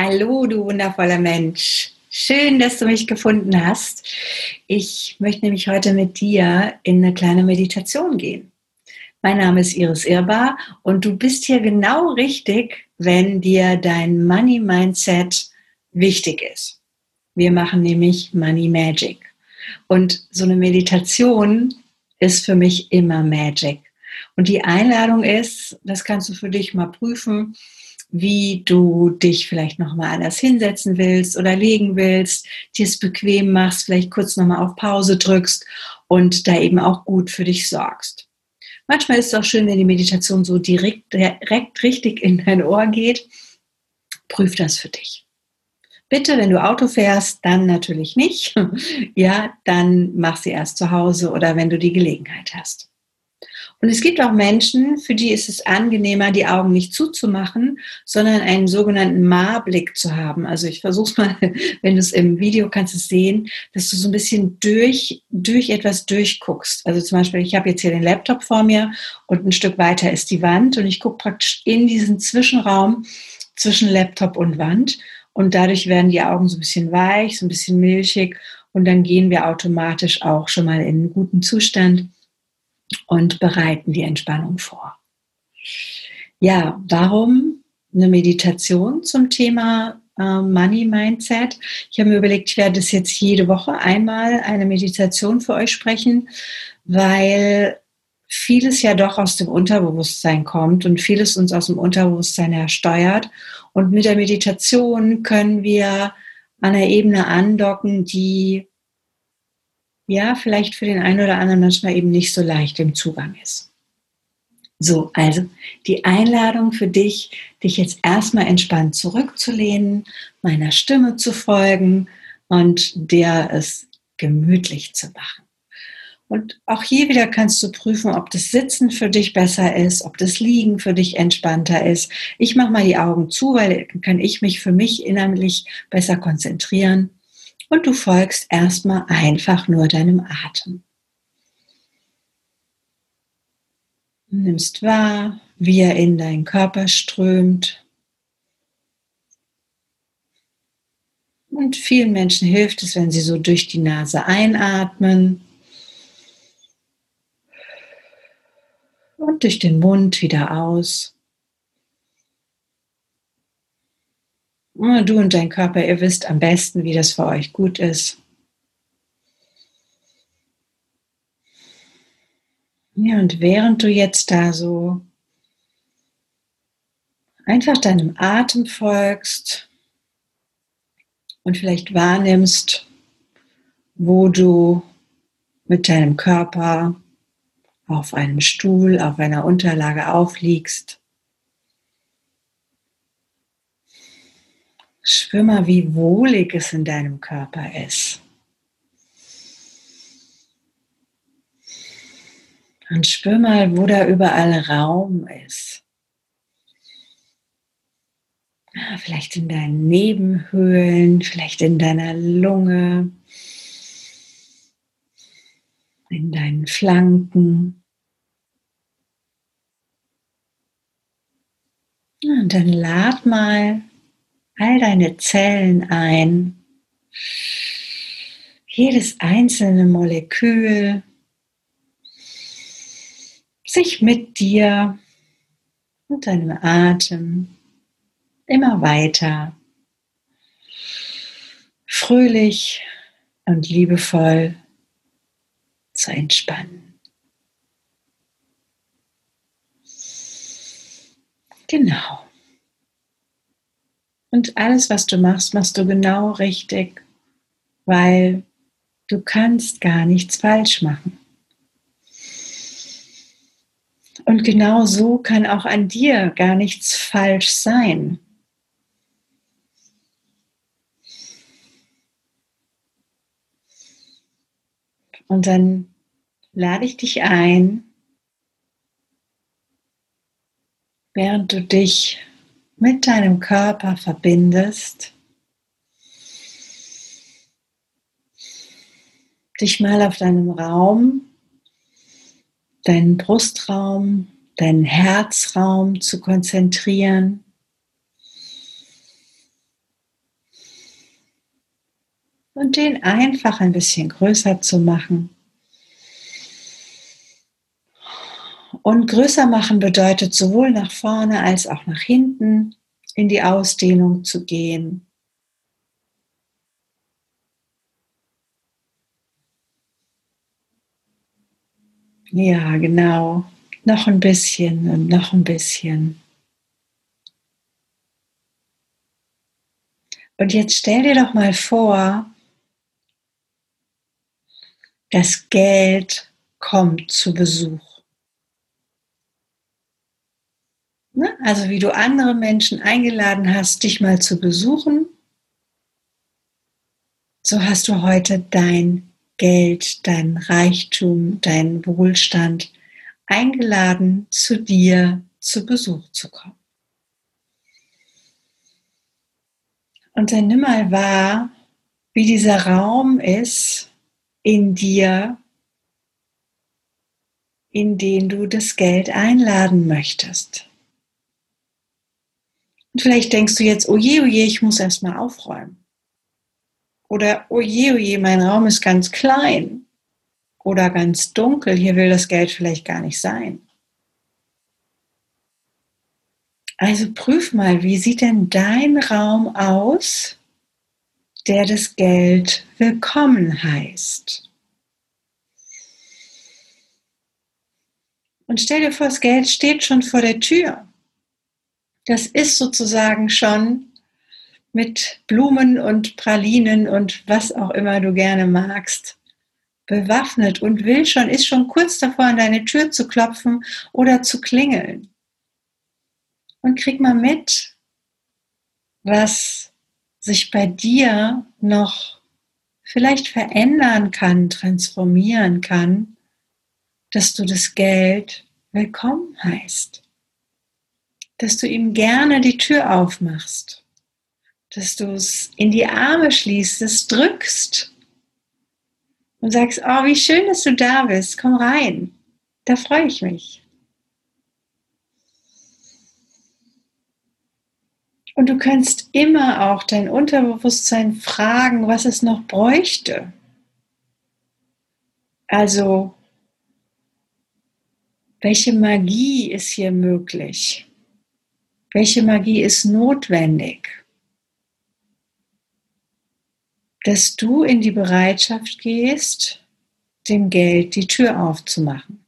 Hallo, du wundervoller Mensch. Schön, dass du mich gefunden hast. Ich möchte nämlich heute mit dir in eine kleine Meditation gehen. Mein Name ist Iris Irbar und du bist hier genau richtig, wenn dir dein Money Mindset wichtig ist. Wir machen nämlich Money Magic. Und so eine Meditation ist für mich immer Magic. Und die Einladung ist, das kannst du für dich mal prüfen, wie du dich vielleicht nochmal anders hinsetzen willst oder legen willst, dir es bequem machst, vielleicht kurz nochmal auf Pause drückst und da eben auch gut für dich sorgst. Manchmal ist es auch schön, wenn die Meditation so direkt, direkt richtig in dein Ohr geht. Prüf das für dich. Bitte, wenn du Auto fährst, dann natürlich nicht. Ja, dann mach sie erst zu Hause oder wenn du die Gelegenheit hast. Und es gibt auch Menschen, für die ist es angenehmer, die Augen nicht zuzumachen, sondern einen sogenannten Ma-Blick zu haben. Also ich versuche es mal, wenn du es im Video kannst es sehen, dass du so ein bisschen durch, durch etwas durchguckst. Also zum Beispiel, ich habe jetzt hier den Laptop vor mir und ein Stück weiter ist die Wand und ich gucke praktisch in diesen Zwischenraum zwischen Laptop und Wand. Und dadurch werden die Augen so ein bisschen weich, so ein bisschen milchig und dann gehen wir automatisch auch schon mal in einen guten Zustand und bereiten die Entspannung vor. Ja, warum eine Meditation zum Thema äh, Money Mindset? Ich habe mir überlegt, ich werde das jetzt jede Woche einmal eine Meditation für euch sprechen, weil vieles ja doch aus dem Unterbewusstsein kommt und vieles uns aus dem Unterbewusstsein her steuert. Und mit der Meditation können wir an einer Ebene andocken, die ja, vielleicht für den einen oder anderen manchmal eben nicht so leicht im Zugang ist. So, also die Einladung für dich, dich jetzt erstmal entspannt zurückzulehnen, meiner Stimme zu folgen und dir es gemütlich zu machen. Und auch hier wieder kannst du prüfen, ob das Sitzen für dich besser ist, ob das Liegen für dich entspannter ist. Ich mache mal die Augen zu, weil dann kann ich mich für mich innerlich besser konzentrieren und du folgst erstmal einfach nur deinem Atem. Nimmst wahr, wie er in deinen Körper strömt. Und vielen Menschen hilft es, wenn sie so durch die Nase einatmen und durch den Mund wieder aus. Du und dein Körper, ihr wisst am besten, wie das für euch gut ist. Ja, und während du jetzt da so einfach deinem Atem folgst und vielleicht wahrnimmst, wo du mit deinem Körper auf einem Stuhl, auf einer Unterlage aufliegst, Spür mal, wie wohlig es in deinem Körper ist. Und spür mal, wo da überall Raum ist. Vielleicht in deinen Nebenhöhlen, vielleicht in deiner Lunge, in deinen Flanken. Und dann lad mal all deine Zellen ein, jedes einzelne Molekül sich mit dir und deinem Atem immer weiter fröhlich und liebevoll zu entspannen. Genau. Und alles, was du machst, machst du genau richtig, weil du kannst gar nichts falsch machen. Und genau so kann auch an dir gar nichts falsch sein. Und dann lade ich dich ein, während du dich mit deinem Körper verbindest, dich mal auf deinem Raum, deinen Brustraum, deinen Herzraum zu konzentrieren. Und den einfach ein bisschen größer zu machen. Und größer machen bedeutet sowohl nach vorne als auch nach hinten in die Ausdehnung zu gehen. Ja, genau. Noch ein bisschen und noch ein bisschen. Und jetzt stell dir doch mal vor, das Geld kommt zu Besuch. Ne? Also wie du andere Menschen eingeladen hast, dich mal zu besuchen, so hast du heute dein Geld, dein Reichtum, dein Wohlstand eingeladen, zu dir zu Besuch zu kommen. Und dann nimm mal wahr, wie dieser Raum ist in dir, in den du das Geld einladen möchtest. Und vielleicht denkst du jetzt, oje, oje, ich muss erstmal aufräumen. Oder oje, oje, mein Raum ist ganz klein. Oder ganz dunkel, hier will das Geld vielleicht gar nicht sein. Also prüf mal, wie sieht denn dein Raum aus, der das Geld willkommen heißt? Und stell dir vor, das Geld steht schon vor der Tür das ist sozusagen schon mit Blumen und Pralinen und was auch immer du gerne magst, bewaffnet und will schon, ist schon kurz davor, an deine Tür zu klopfen oder zu klingeln. Und krieg mal mit, was sich bei dir noch vielleicht verändern kann, transformieren kann, dass du das Geld willkommen heißt dass du ihm gerne die Tür aufmachst, dass du es in die Arme schließt, es drückst und sagst, oh, wie schön, dass du da bist, komm rein, da freue ich mich. Und du kannst immer auch dein Unterbewusstsein fragen, was es noch bräuchte. Also, welche Magie ist hier möglich? Welche Magie ist notwendig? Dass du in die Bereitschaft gehst, dem Geld die Tür aufzumachen.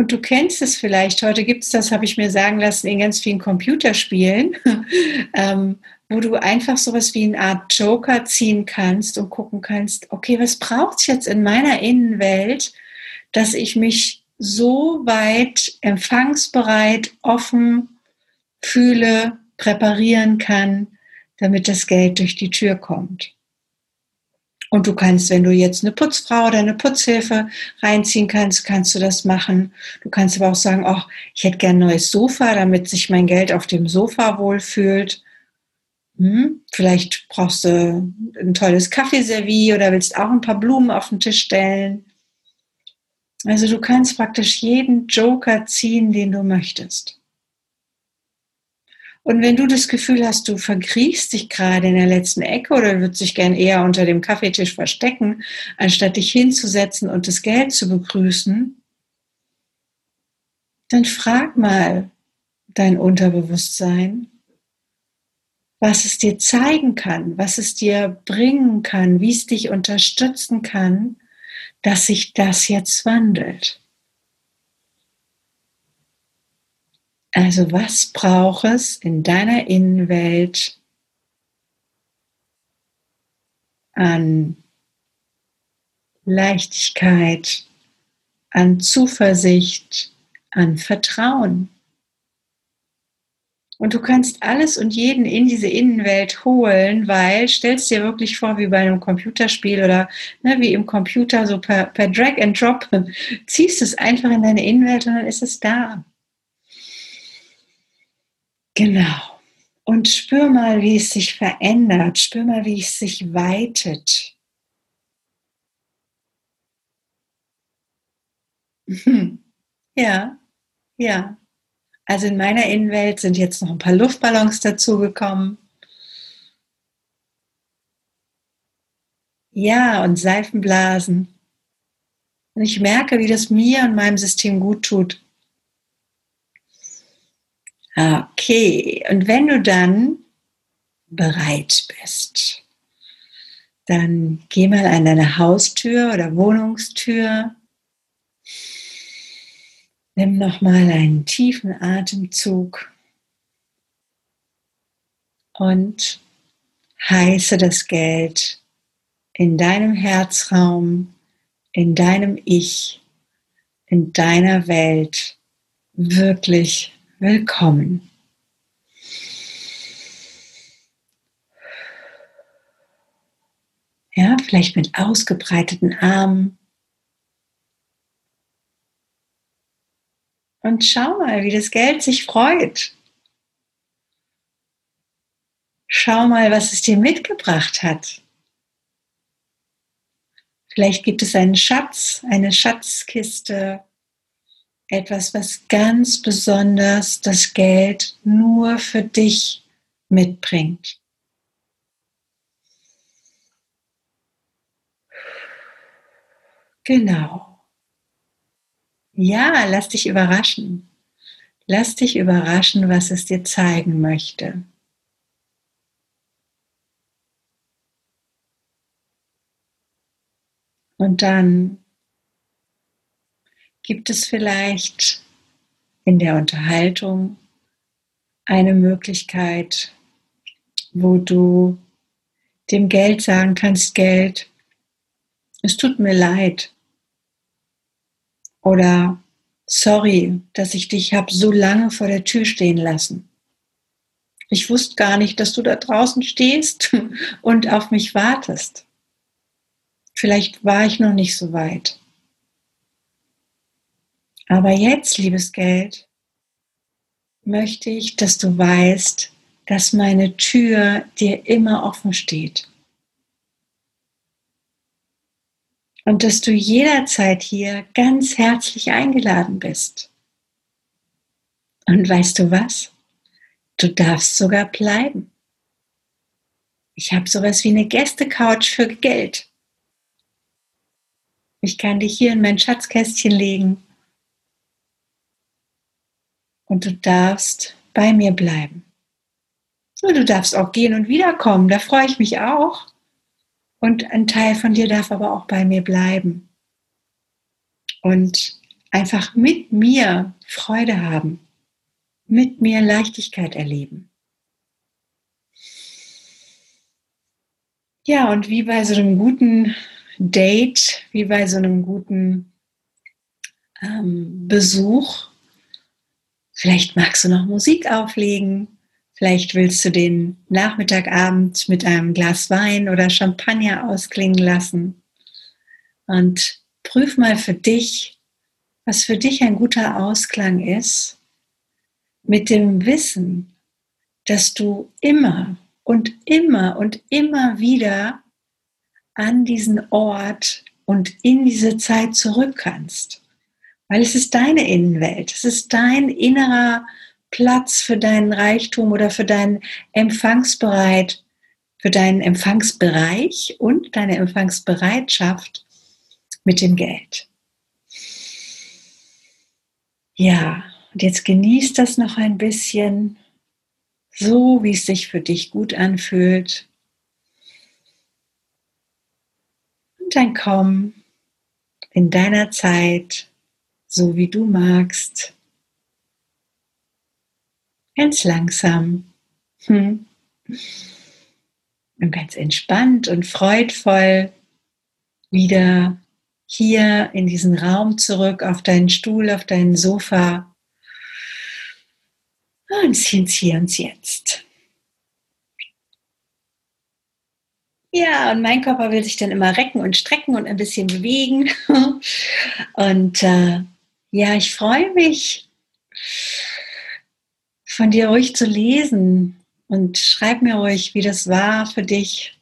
Und du kennst es vielleicht, heute gibt es das, habe ich mir sagen lassen, in ganz vielen Computerspielen, ähm, wo du einfach sowas wie eine Art Joker ziehen kannst und gucken kannst, okay, was braucht es jetzt in meiner Innenwelt, dass ich mich so weit empfangsbereit, offen fühle, präparieren kann, damit das Geld durch die Tür kommt. Und du kannst, wenn du jetzt eine Putzfrau oder eine Putzhilfe reinziehen kannst, kannst du das machen. Du kannst aber auch sagen, ach, ich hätte gern ein neues Sofa, damit sich mein Geld auf dem Sofa wohlfühlt. Hm? Vielleicht brauchst du ein tolles Kaffeeservie oder willst auch ein paar Blumen auf den Tisch stellen. Also du kannst praktisch jeden Joker ziehen, den du möchtest. Und wenn du das Gefühl hast, du verkriechst dich gerade in der letzten Ecke oder würdest dich gern eher unter dem Kaffeetisch verstecken, anstatt dich hinzusetzen und das Geld zu begrüßen, dann frag mal dein Unterbewusstsein, was es dir zeigen kann, was es dir bringen kann, wie es dich unterstützen kann, dass sich das jetzt wandelt. Also was braucht es in deiner Innenwelt an Leichtigkeit, an Zuversicht, an Vertrauen? Und du kannst alles und jeden in diese Innenwelt holen, weil stellst dir wirklich vor, wie bei einem Computerspiel oder ne, wie im Computer, so per, per Drag and Drop, ziehst es einfach in deine Innenwelt und dann ist es da. Genau. Und spür mal, wie es sich verändert. Spür mal, wie es sich weitet. Ja, ja. Also in meiner Innenwelt sind jetzt noch ein paar Luftballons dazugekommen. Ja, und Seifenblasen. Und ich merke, wie das mir und meinem System gut tut. Okay, und wenn du dann bereit bist, dann geh mal an deine Haustür oder Wohnungstür. Nimm nochmal einen tiefen Atemzug und heiße das Geld in deinem Herzraum, in deinem Ich, in deiner Welt wirklich willkommen. Ja, vielleicht mit ausgebreiteten Armen. Und schau mal, wie das Geld sich freut. Schau mal, was es dir mitgebracht hat. Vielleicht gibt es einen Schatz, eine Schatzkiste, etwas, was ganz besonders das Geld nur für dich mitbringt. Genau. Ja, lass dich überraschen. Lass dich überraschen, was es dir zeigen möchte. Und dann gibt es vielleicht in der Unterhaltung eine Möglichkeit, wo du dem Geld sagen kannst, Geld, es tut mir leid. Oder sorry, dass ich dich habe so lange vor der Tür stehen lassen. Ich wusste gar nicht, dass du da draußen stehst und auf mich wartest. Vielleicht war ich noch nicht so weit. Aber jetzt, liebes Geld, möchte ich, dass du weißt, dass meine Tür dir immer offen steht. Und dass du jederzeit hier ganz herzlich eingeladen bist. Und weißt du was? Du darfst sogar bleiben. Ich habe sowas wie eine Gästecouch für Geld. Ich kann dich hier in mein Schatzkästchen legen und du darfst bei mir bleiben. Du darfst auch gehen und wiederkommen, da freue ich mich auch. Und ein Teil von dir darf aber auch bei mir bleiben. Und einfach mit mir Freude haben, mit mir Leichtigkeit erleben. Ja, und wie bei so einem guten Date, wie bei so einem guten ähm, Besuch, Vielleicht magst du noch Musik auflegen. Vielleicht willst du den Nachmittagabend mit einem Glas Wein oder Champagner ausklingen lassen. Und prüf mal für dich, was für dich ein guter Ausklang ist, mit dem Wissen, dass du immer und immer und immer wieder an diesen Ort und in diese Zeit zurück kannst. Weil es ist deine Innenwelt, es ist dein innerer Platz für deinen Reichtum oder für deinen Empfangsbereit, für deinen Empfangsbereich und deine Empfangsbereitschaft mit dem Geld. Ja, und jetzt genießt das noch ein bisschen, so wie es sich für dich gut anfühlt. Und dann komm in deiner Zeit so wie du magst. Ganz langsam. Hm. Und ganz entspannt und freudvoll wieder hier in diesen Raum zurück, auf deinen Stuhl, auf dein Sofa. Und ins Hier und Jetzt. Ja, und mein Körper will sich dann immer recken und strecken und ein bisschen bewegen. Und äh, ja, ich freue mich, von dir ruhig zu lesen und schreib mir ruhig, wie das war für dich,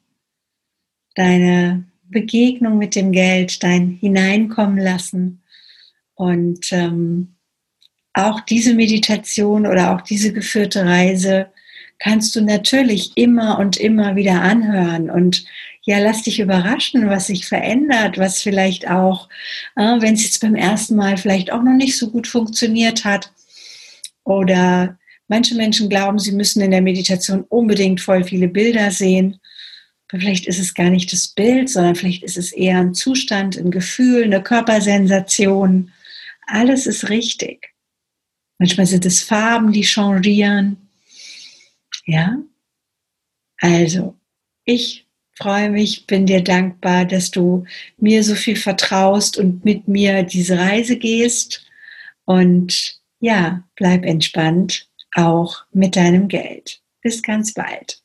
deine Begegnung mit dem Geld, dein Hineinkommen lassen und ähm, auch diese Meditation oder auch diese geführte Reise kannst du natürlich immer und immer wieder anhören und ja, lass dich überraschen, was sich verändert, was vielleicht auch, äh, wenn es jetzt beim ersten Mal vielleicht auch noch nicht so gut funktioniert hat oder manche Menschen glauben, sie müssen in der Meditation unbedingt voll viele Bilder sehen. Aber vielleicht ist es gar nicht das Bild, sondern vielleicht ist es eher ein Zustand, ein Gefühl, eine Körpersensation. Alles ist richtig. Manchmal sind es Farben, die changieren. Ja? Also, ich freue mich, bin dir dankbar, dass du mir so viel vertraust und mit mir diese Reise gehst. Und ja, bleib entspannt, auch mit deinem Geld. Bis ganz bald.